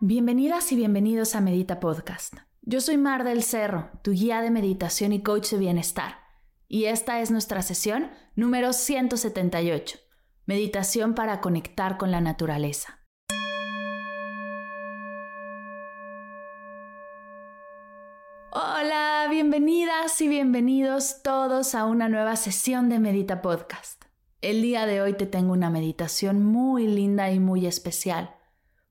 Bienvenidas y bienvenidos a Medita Podcast. Yo soy Mar del Cerro, tu guía de meditación y coach de bienestar. Y esta es nuestra sesión número 178, Meditación para conectar con la naturaleza. Hola, bienvenidas y bienvenidos todos a una nueva sesión de Medita Podcast. El día de hoy te tengo una meditación muy linda y muy especial,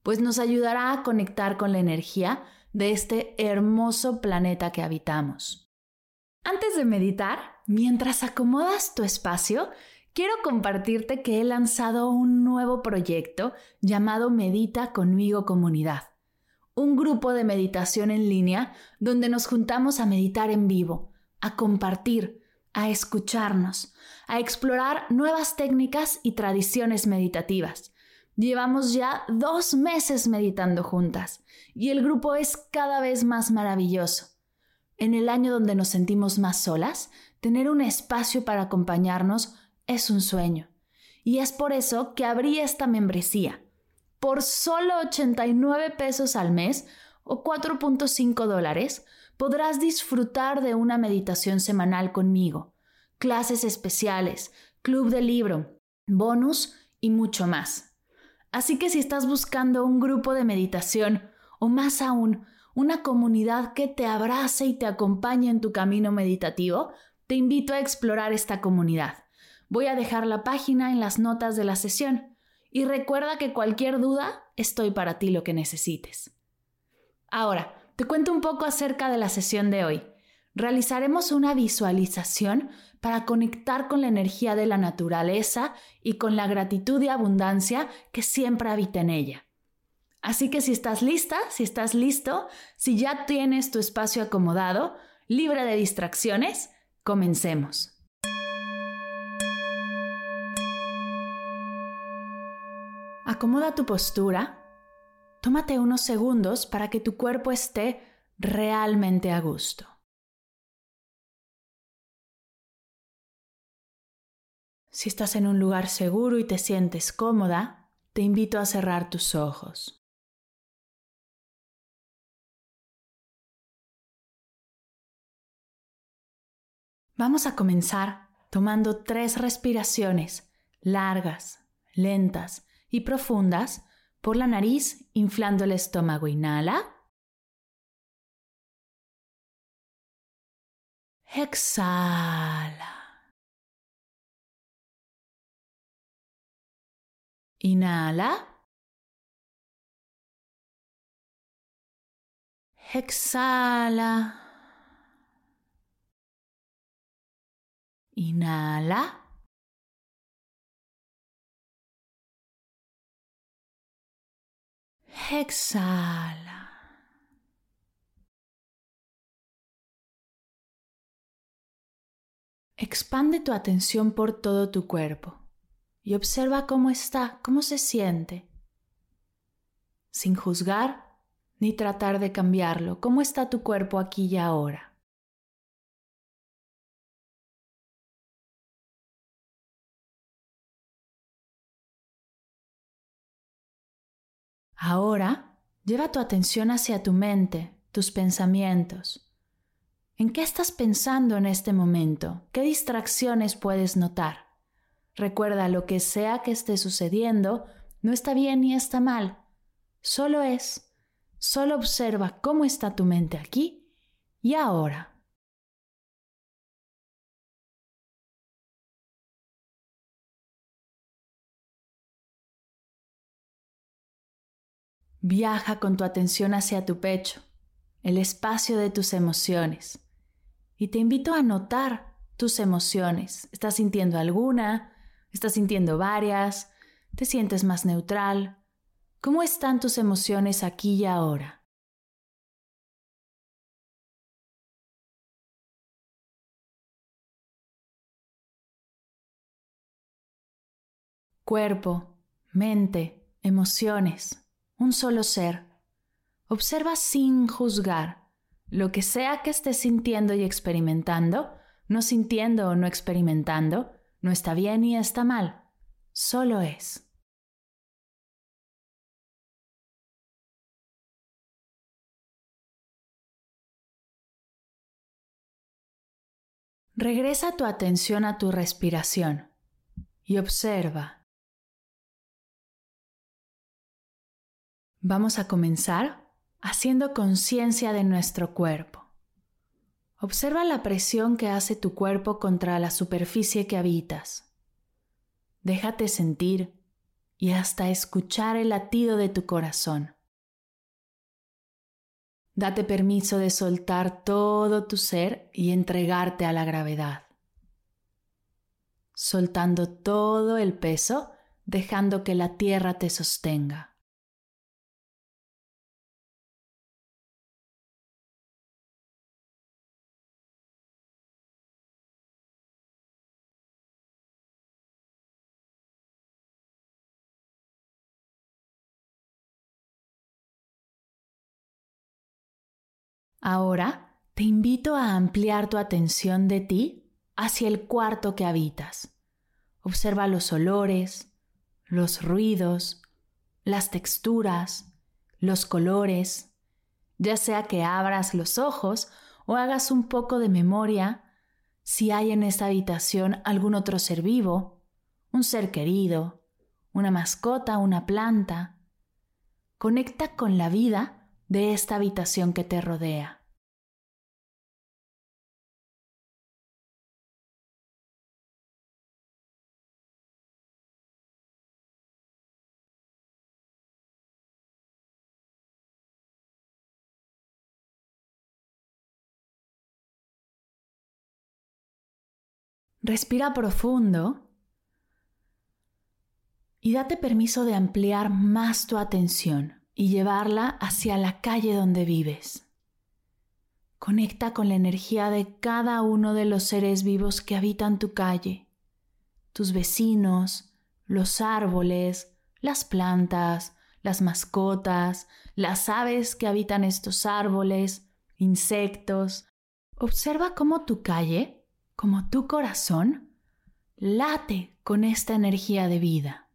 pues nos ayudará a conectar con la energía de este hermoso planeta que habitamos. Antes de meditar, mientras acomodas tu espacio, quiero compartirte que he lanzado un nuevo proyecto llamado Medita conmigo comunidad un grupo de meditación en línea donde nos juntamos a meditar en vivo, a compartir, a escucharnos, a explorar nuevas técnicas y tradiciones meditativas. Llevamos ya dos meses meditando juntas y el grupo es cada vez más maravilloso. En el año donde nos sentimos más solas, tener un espacio para acompañarnos es un sueño. Y es por eso que abrí esta membresía por solo 89 pesos al mes o 4.5 dólares, podrás disfrutar de una meditación semanal conmigo, clases especiales, club de libro, bonus y mucho más. Así que si estás buscando un grupo de meditación o más aún, una comunidad que te abrace y te acompañe en tu camino meditativo, te invito a explorar esta comunidad. Voy a dejar la página en las notas de la sesión. Y recuerda que cualquier duda, estoy para ti lo que necesites. Ahora, te cuento un poco acerca de la sesión de hoy. Realizaremos una visualización para conectar con la energía de la naturaleza y con la gratitud y abundancia que siempre habita en ella. Así que si estás lista, si estás listo, si ya tienes tu espacio acomodado, libre de distracciones, comencemos. Acomoda tu postura. Tómate unos segundos para que tu cuerpo esté realmente a gusto. Si estás en un lugar seguro y te sientes cómoda, te invito a cerrar tus ojos. Vamos a comenzar tomando tres respiraciones largas, lentas y profundas por la nariz, inflando el estómago. Inhala. Exhala. Inhala. Exhala. Inhala. Exhala. Expande tu atención por todo tu cuerpo y observa cómo está, cómo se siente, sin juzgar ni tratar de cambiarlo. ¿Cómo está tu cuerpo aquí y ahora? Ahora, lleva tu atención hacia tu mente, tus pensamientos. ¿En qué estás pensando en este momento? ¿Qué distracciones puedes notar? Recuerda, lo que sea que esté sucediendo no está bien ni está mal. Solo es. Solo observa cómo está tu mente aquí y ahora. Viaja con tu atención hacia tu pecho, el espacio de tus emociones. Y te invito a notar tus emociones. ¿Estás sintiendo alguna? ¿Estás sintiendo varias? ¿Te sientes más neutral? ¿Cómo están tus emociones aquí y ahora? Cuerpo, mente, emociones, un solo ser. Observa sin juzgar lo que sea que estés sintiendo y experimentando, no sintiendo o no experimentando, no está bien ni está mal, solo es. Regresa tu atención a tu respiración y observa. Vamos a comenzar haciendo conciencia de nuestro cuerpo. Observa la presión que hace tu cuerpo contra la superficie que habitas. Déjate sentir y hasta escuchar el latido de tu corazón. Date permiso de soltar todo tu ser y entregarte a la gravedad. Soltando todo el peso, dejando que la tierra te sostenga. Ahora te invito a ampliar tu atención de ti hacia el cuarto que habitas. Observa los olores, los ruidos, las texturas, los colores, ya sea que abras los ojos o hagas un poco de memoria si hay en esta habitación algún otro ser vivo, un ser querido, una mascota, una planta. Conecta con la vida de esta habitación que te rodea. Respira profundo y date permiso de ampliar más tu atención y llevarla hacia la calle donde vives. Conecta con la energía de cada uno de los seres vivos que habitan tu calle, tus vecinos, los árboles, las plantas, las mascotas, las aves que habitan estos árboles, insectos. Observa cómo tu calle como tu corazón late con esta energía de vida.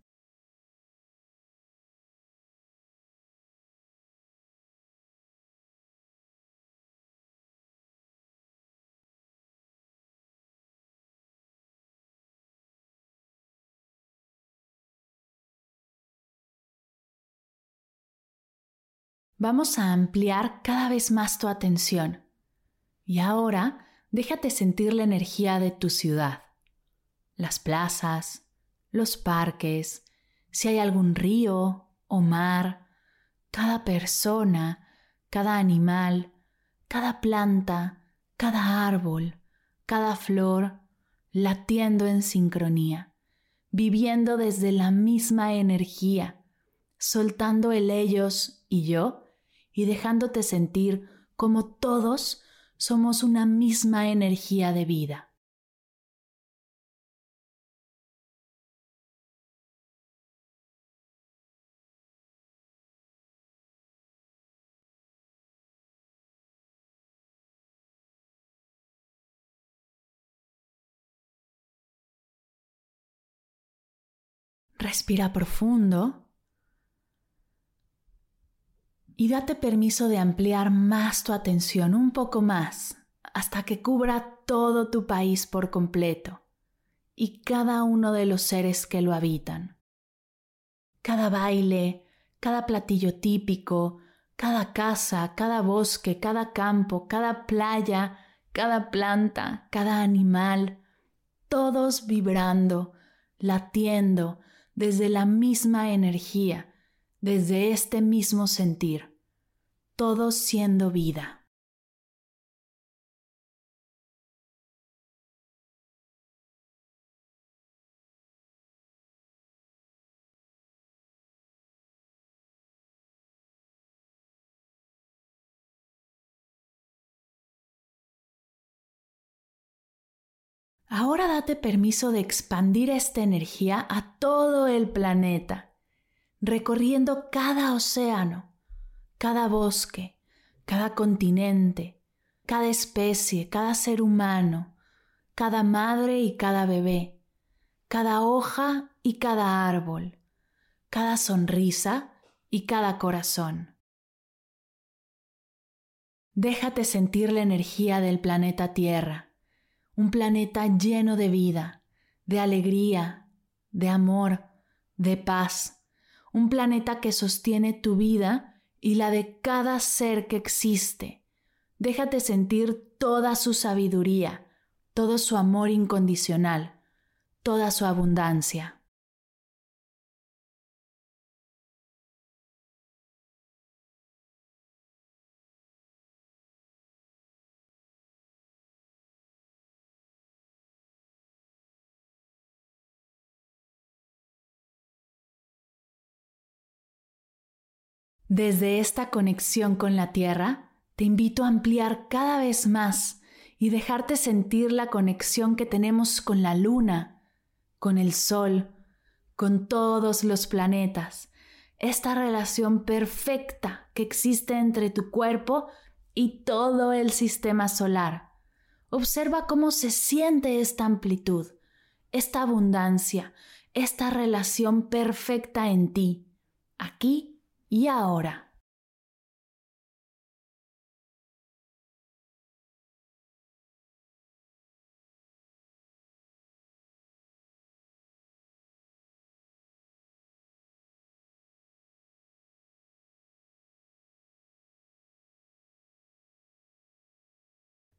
Vamos a ampliar cada vez más tu atención y ahora déjate sentir la energía de tu ciudad, las plazas, los parques, si hay algún río o mar, cada persona, cada animal, cada planta, cada árbol, cada flor, latiendo en sincronía, viviendo desde la misma energía, soltando el ellos y yo y dejándote sentir como todos somos una misma energía de vida. Respira profundo y date permiso de ampliar más tu atención, un poco más, hasta que cubra todo tu país por completo y cada uno de los seres que lo habitan. Cada baile, cada platillo típico, cada casa, cada bosque, cada campo, cada playa, cada planta, cada animal, todos vibrando, latiendo desde la misma energía desde este mismo sentir, todo siendo vida. Ahora date permiso de expandir esta energía a todo el planeta recorriendo cada océano, cada bosque, cada continente, cada especie, cada ser humano, cada madre y cada bebé, cada hoja y cada árbol, cada sonrisa y cada corazón. Déjate sentir la energía del planeta Tierra, un planeta lleno de vida, de alegría, de amor, de paz, un planeta que sostiene tu vida y la de cada ser que existe. Déjate sentir toda su sabiduría, todo su amor incondicional, toda su abundancia. Desde esta conexión con la Tierra, te invito a ampliar cada vez más y dejarte sentir la conexión que tenemos con la Luna, con el Sol, con todos los planetas, esta relación perfecta que existe entre tu cuerpo y todo el sistema solar. Observa cómo se siente esta amplitud, esta abundancia, esta relación perfecta en ti, aquí y ahora.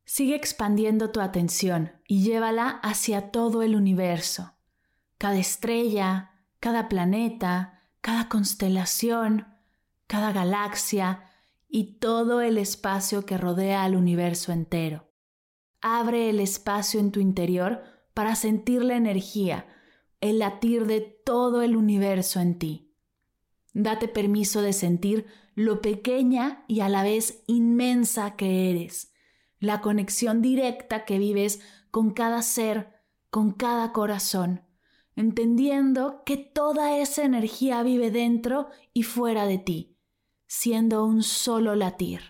Sigue expandiendo tu atención y llévala hacia todo el universo. Cada estrella, cada planeta, cada constelación, cada galaxia y todo el espacio que rodea al universo entero. Abre el espacio en tu interior para sentir la energía, el latir de todo el universo en ti. Date permiso de sentir lo pequeña y a la vez inmensa que eres, la conexión directa que vives con cada ser, con cada corazón, entendiendo que toda esa energía vive dentro y fuera de ti siendo un solo latir.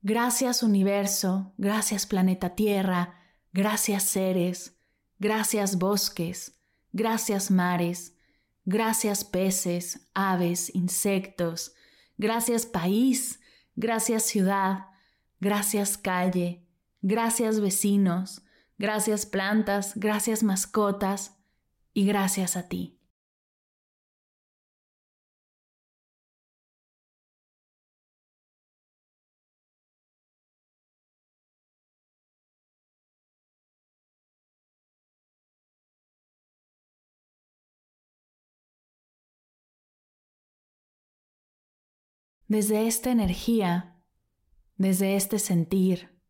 Gracias universo, gracias planeta Tierra, gracias seres, gracias bosques, gracias mares, Gracias peces, aves, insectos. Gracias país. gracias ciudad, gracias calle, gracias vecinos, gracias plantas, gracias mascotas y gracias a ti. Desde esta energía, desde este sentir,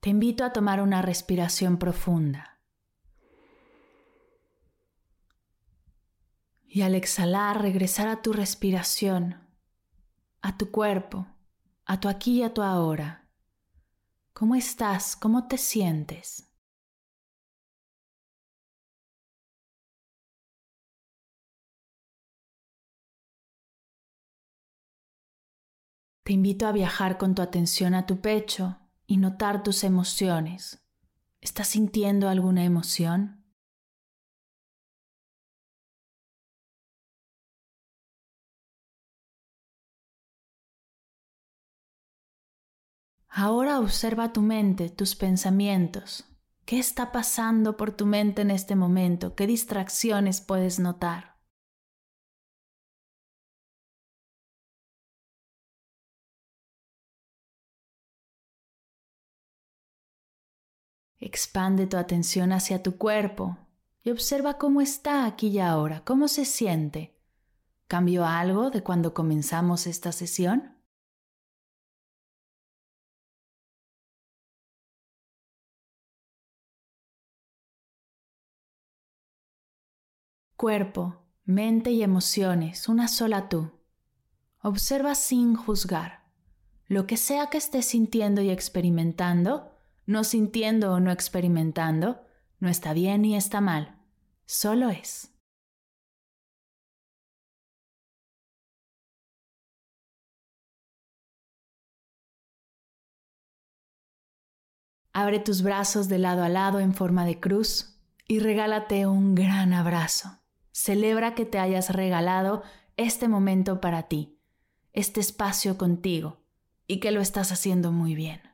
te invito a tomar una respiración profunda. Y al exhalar, regresar a tu respiración, a tu cuerpo, a tu aquí y a tu ahora. ¿Cómo estás? ¿Cómo te sientes? Te invito a viajar con tu atención a tu pecho y notar tus emociones. ¿Estás sintiendo alguna emoción? Ahora observa tu mente, tus pensamientos. ¿Qué está pasando por tu mente en este momento? ¿Qué distracciones puedes notar? Expande tu atención hacia tu cuerpo y observa cómo está aquí y ahora, cómo se siente. ¿Cambió algo de cuando comenzamos esta sesión? Cuerpo, mente y emociones, una sola tú. Observa sin juzgar. Lo que sea que estés sintiendo y experimentando, no sintiendo o no experimentando, no está bien ni está mal, solo es. Abre tus brazos de lado a lado en forma de cruz y regálate un gran abrazo. Celebra que te hayas regalado este momento para ti, este espacio contigo, y que lo estás haciendo muy bien.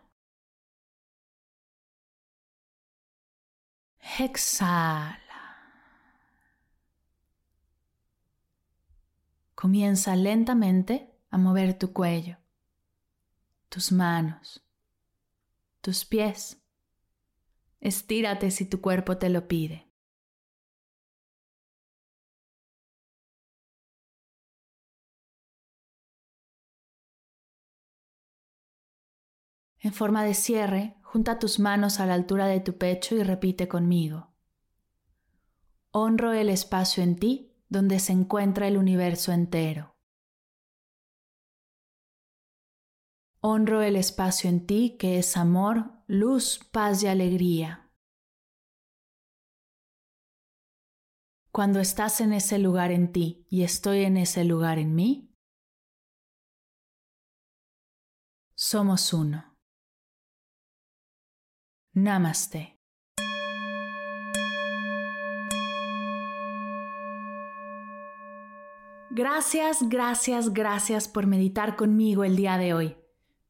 Exhala. Comienza lentamente a mover tu cuello, tus manos, tus pies. Estírate si tu cuerpo te lo pide. En forma de cierre, junta tus manos a la altura de tu pecho y repite conmigo. Honro el espacio en ti donde se encuentra el universo entero. Honro el espacio en ti que es amor, luz, paz y alegría. Cuando estás en ese lugar en ti y estoy en ese lugar en mí, somos uno. Namaste. Gracias, gracias, gracias por meditar conmigo el día de hoy.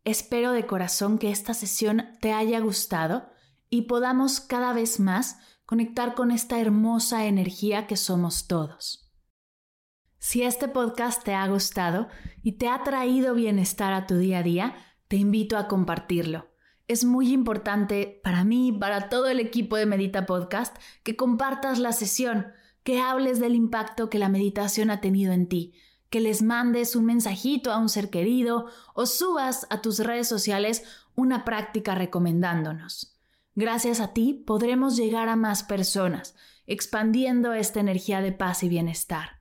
Espero de corazón que esta sesión te haya gustado y podamos cada vez más conectar con esta hermosa energía que somos todos. Si este podcast te ha gustado y te ha traído bienestar a tu día a día, te invito a compartirlo es muy importante para mí, para todo el equipo de Medita Podcast, que compartas la sesión, que hables del impacto que la meditación ha tenido en ti, que les mandes un mensajito a un ser querido o subas a tus redes sociales una práctica recomendándonos. Gracias a ti podremos llegar a más personas, expandiendo esta energía de paz y bienestar.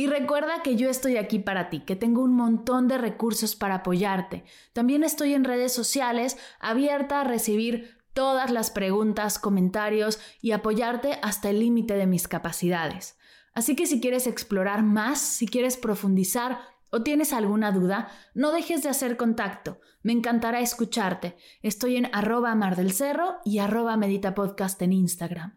Y recuerda que yo estoy aquí para ti, que tengo un montón de recursos para apoyarte. También estoy en redes sociales abierta a recibir todas las preguntas, comentarios y apoyarte hasta el límite de mis capacidades. Así que si quieres explorar más, si quieres profundizar o tienes alguna duda, no dejes de hacer contacto. Me encantará escucharte. Estoy en arroba mar del cerro y arroba medita podcast en Instagram.